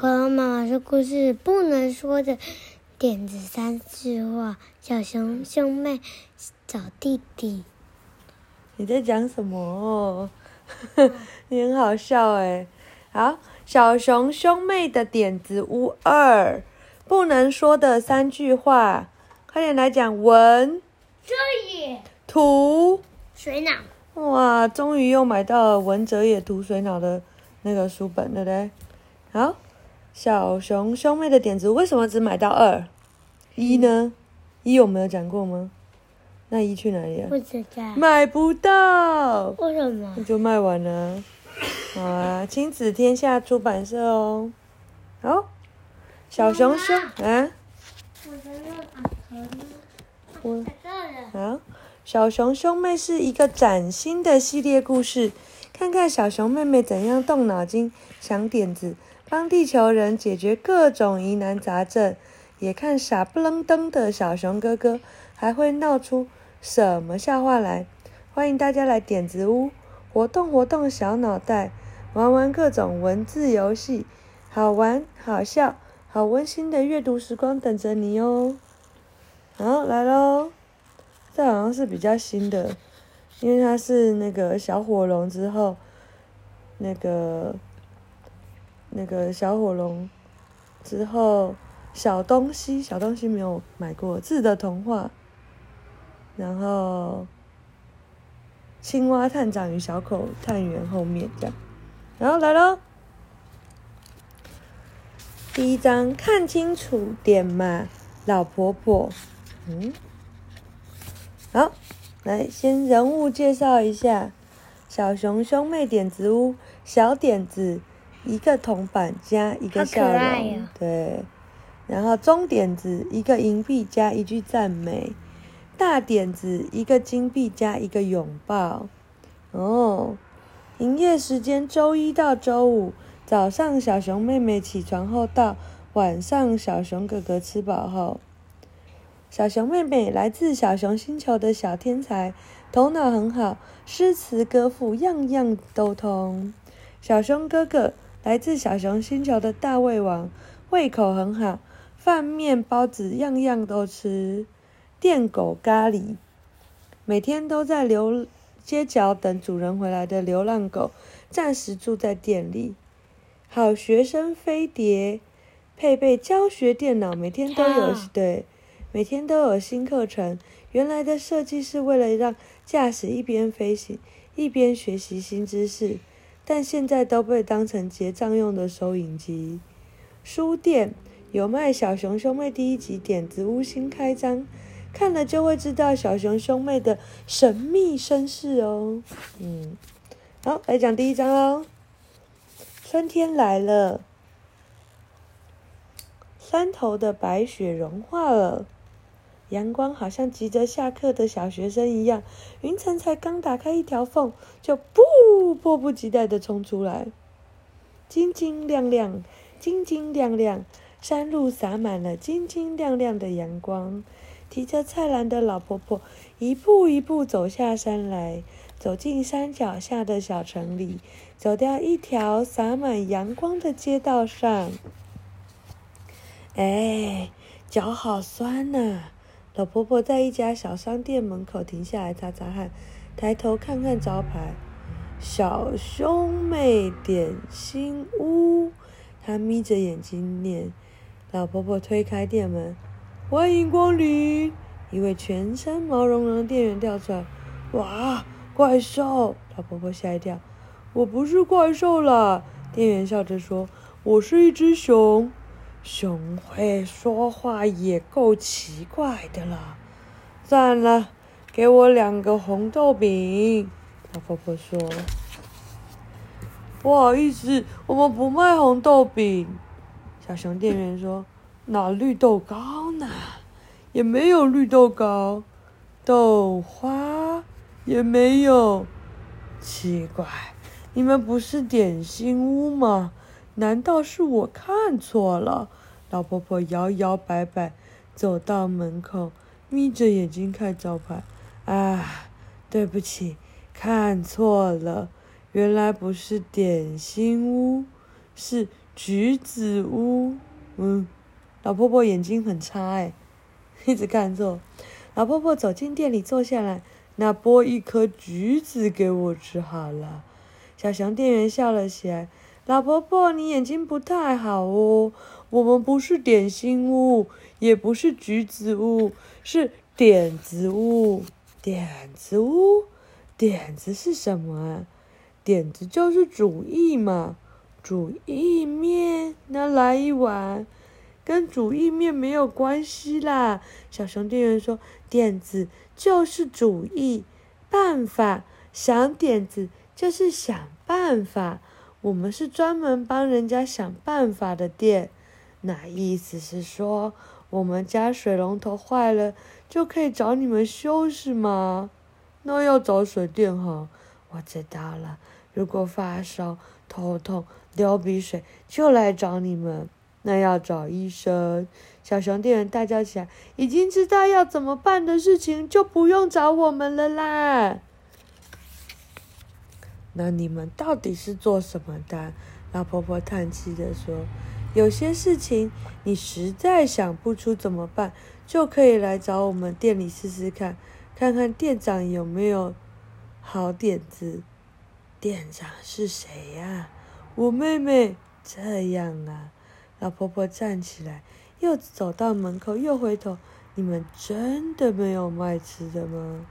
恐龙妈妈说故事不能说的点子三句话：小熊兄妹找弟弟。你在讲什么？你很好笑哎。好，小熊兄妹的点子屋二，不能说的三句话，快点来讲文。这里。图。水脑。哇，终于又买到了文哲也图水脑的那个书本了嘞。好。小熊兄妹的点子，为什么只买到二？一呢？一我们有讲过吗？那一去哪里了？不知道。买不到。为什么？那就卖完了。好啊，亲子天下出版社哦。好，小熊兄啊。我的那个我。好，小熊兄妹是一个崭新的系列故事，看看小熊妹妹怎样动脑筋想点子。帮地球人解决各种疑难杂症，也看傻不愣登的小熊哥哥还会闹出什么笑话来。欢迎大家来点子屋，活动活动小脑袋，玩玩各种文字游戏，好玩、好笑、好温馨的阅读时光等着你哦。好，来喽，这好像是比较新的，因为它是那个小火龙之后，那个。那个小火龙之后，小东西小东西没有买过，字的童话，然后青蛙探长与小狗探员后面这样，然后来喽，第一张看清楚点嘛，老婆婆，嗯，好，来先人物介绍一下，小熊兄妹点子屋小点子。一个铜板加一个笑容，哦、对，然后中点子一个银币加一句赞美，大点子一个金币加一个拥抱。哦，营业时间周一到周五，早上小熊妹妹起床后到晚上小熊哥哥吃饱后。小熊妹妹来自小熊星球的小天才，头脑很好，诗词歌赋样样都通。小熊哥哥。来自小熊星球的大胃王，胃口很好，饭面包子样样都吃。电狗咖喱，每天都在流街角等主人回来的流浪狗，暂时住在店里。好学生飞碟，配备教学电脑，每天都有对，每天都有新课程。原来的设计是为了让驾驶一边飞行一边学习新知识。但现在都被当成结账用的收银机。书店有卖《小熊兄妹》第一集点子屋新开张，看了就会知道小熊兄妹的神秘身世哦。嗯，好，来讲第一章哦。春天来了，山头的白雪融化了。阳光好像急着下课的小学生一样，云层才刚打开一条缝，就噗，迫不及待的冲出来。晶晶亮亮，晶晶亮亮，山路洒满了晶晶亮亮的阳光。提着菜篮的老婆婆一步一步走下山来，走进山脚下的小城里，走掉一条洒满阳光的街道上。哎，脚好酸呐、啊！老婆婆在一家小商店门口停下来擦擦汗，抬头看看招牌“小兄妹点心屋”，她眯着眼睛念。老婆婆推开店门：“欢迎光临！”一位全身毛茸茸的店员跳出来：“哇，怪兽！”老婆婆吓一跳：“我不是怪兽啦！”店员笑着说：“我是一只熊。”熊会说话也够奇怪的了，算了，给我两个红豆饼。老婆婆说：“不好意思，我们不卖红豆饼。”小熊店员说：“那绿豆糕呢？也没有绿豆糕，豆花也没有。奇怪，你们不是点心屋吗？难道是我看错了？”老婆婆摇摇摆摆走到门口，眯着眼睛看招牌。啊，对不起，看错了，原来不是点心屋，是橘子屋。嗯，老婆婆眼睛很差哎，一直看错。老婆婆走进店里坐下来，那剥一颗橘子给我吃好了。小熊店员笑了起来。老婆婆，你眼睛不太好哦。我们不是点心屋，也不是橘子屋，是点子屋。点子屋，点子是什么啊？点子就是主意嘛。主意面，那来一碗。跟主意面没有关系啦。小熊店员说：“点子就是主意，办法，想点子就是想办法。我们是专门帮人家想办法的店。那意思是说，我们家水龙头坏了，就可以找你们修是吗？那要找水电哈。我知道了。如果发烧、头痛、流鼻水，就来找你们。那要找医生。小熊店员大叫起来：“已经知道要怎么办的事情，就不用找我们了啦。”那你们到底是做什么的？老婆婆叹气地说：“有些事情你实在想不出怎么办，就可以来找我们店里试试看，看看店长有没有好点子。”店长是谁呀？我妹妹。这样啊，老婆婆站起来，又走到门口，又回头。你们真的没有卖吃的吗？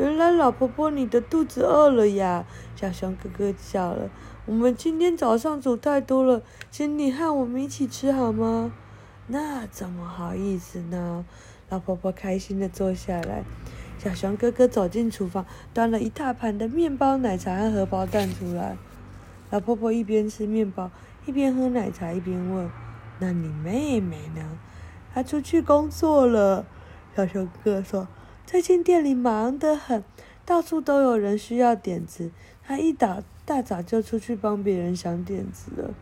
原来老婆婆你的肚子饿了呀！小熊哥哥叫了。我们今天早上煮太多了，请你和我们一起吃好吗？那怎么好意思呢？老婆婆开心地坐下来。小熊哥哥走进厨房，端了一大盘的面包、奶茶和荷包蛋出来。老婆婆一边吃面包，一边喝奶茶，一边问：“那你妹妹呢？她出去工作了。”小熊哥哥说：“最近店里忙得很，到处都有人需要点子，他一大大早就出去帮别人想点子了。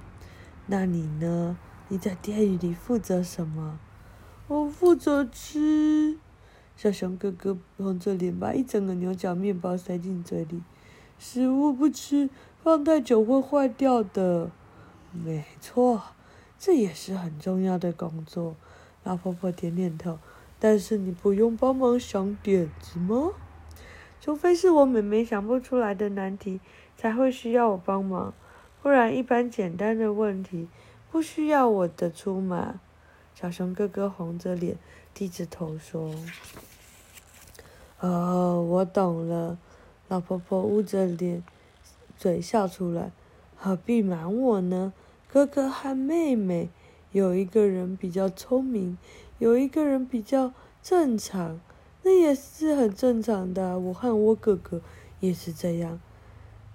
那你呢？你在店里负责什么？”“我负责吃。”小熊哥哥红着脸把一整个牛角面包塞进嘴里。食物不吃，放太久会坏掉的。没错，这也是很重要的工作。老婆婆点点头。但是你不用帮忙想点子吗？除非是我妹妹想不出来的难题，才会需要我帮忙。不然，一般简单的问题不需要我的出马。小熊哥哥红着脸，低着头说。哦，我懂了。老婆婆捂着脸，嘴笑出来。何必瞒我呢？哥哥和妹妹，有一个人比较聪明，有一个人比较正常，那也是很正常的。我和我哥哥也是这样。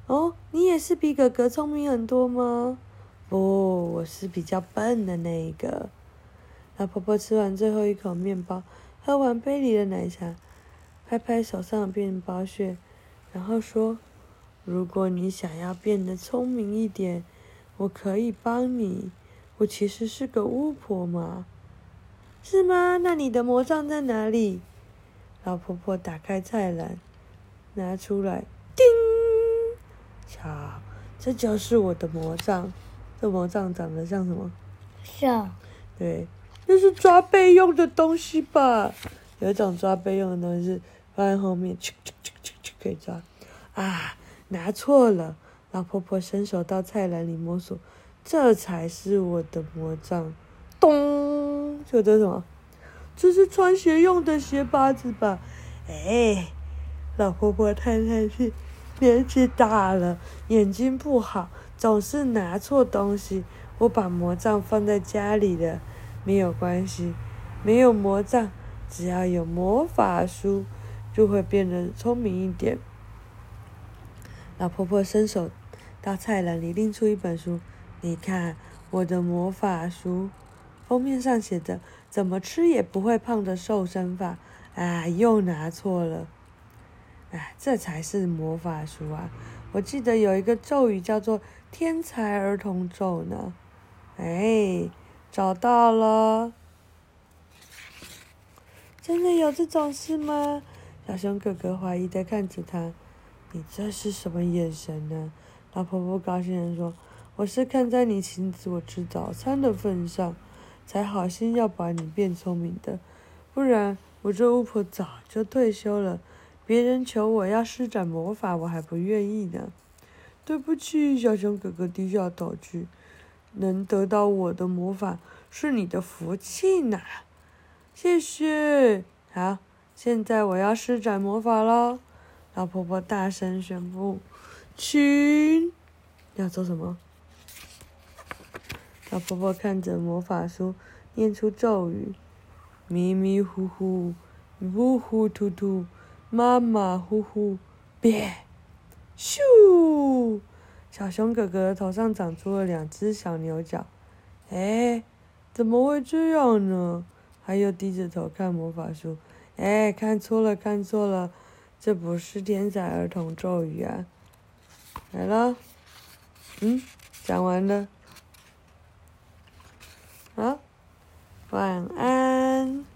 哦，你也是比哥哥聪明很多吗？不，我是比较笨的那一个。老婆婆吃完最后一口面包，喝完杯里的奶茶。拍拍手上的面包屑，然后说：“如果你想要变得聪明一点，我可以帮你。我其实是个巫婆嘛，是吗？那你的魔杖在哪里？”老婆婆打开菜篮，拿出来，叮！瞧，这就是我的魔杖。这魔杖长得像什么？像。对，那是抓背用的东西吧？有一种抓背用的东西是。放在后面，去去去去去，可以抓。啊，拿错了！老婆婆伸手到菜篮里摸索，这才是我的魔杖。咚！这这什么？这是穿鞋用的鞋拔子吧？哎，老婆婆太太是年纪大了，眼睛不好，总是拿错东西。我把魔杖放在家里了，没有关系。没有魔杖，只要有魔法书。就会变得聪明一点。老婆婆伸手到菜篮里拎出一本书，你看我的魔法书，封面上写着“怎么吃也不会胖的瘦身法”。啊，又拿错了。哎，这才是魔法书啊！我记得有一个咒语叫做“天才儿童咒”呢。哎，找到了！真的有这种事吗？小熊哥哥怀疑的看着他：“你这是什么眼神呢？”老婆婆高兴的说：“我是看在你请我吃早餐的份上，才好心要把你变聪明的，不然我这巫婆早就退休了。别人求我要施展魔法，我还不愿意呢。对不起，小熊哥哥低下头去。能得到我的魔法是你的福气呢，谢谢。好，现在我要施展魔法喽！老婆婆大声宣布：“请要做什么？”老婆婆看着魔法书，念出咒语：“迷迷糊糊，糊糊涂涂，马马虎虎，变！”咻！小熊哥哥头上长出了两只小牛角，哎，怎么会这样呢？还有低着头看魔法书，哎，看错了，看错了，这不是天才儿童咒语啊！来了，嗯，讲完了，好晚安。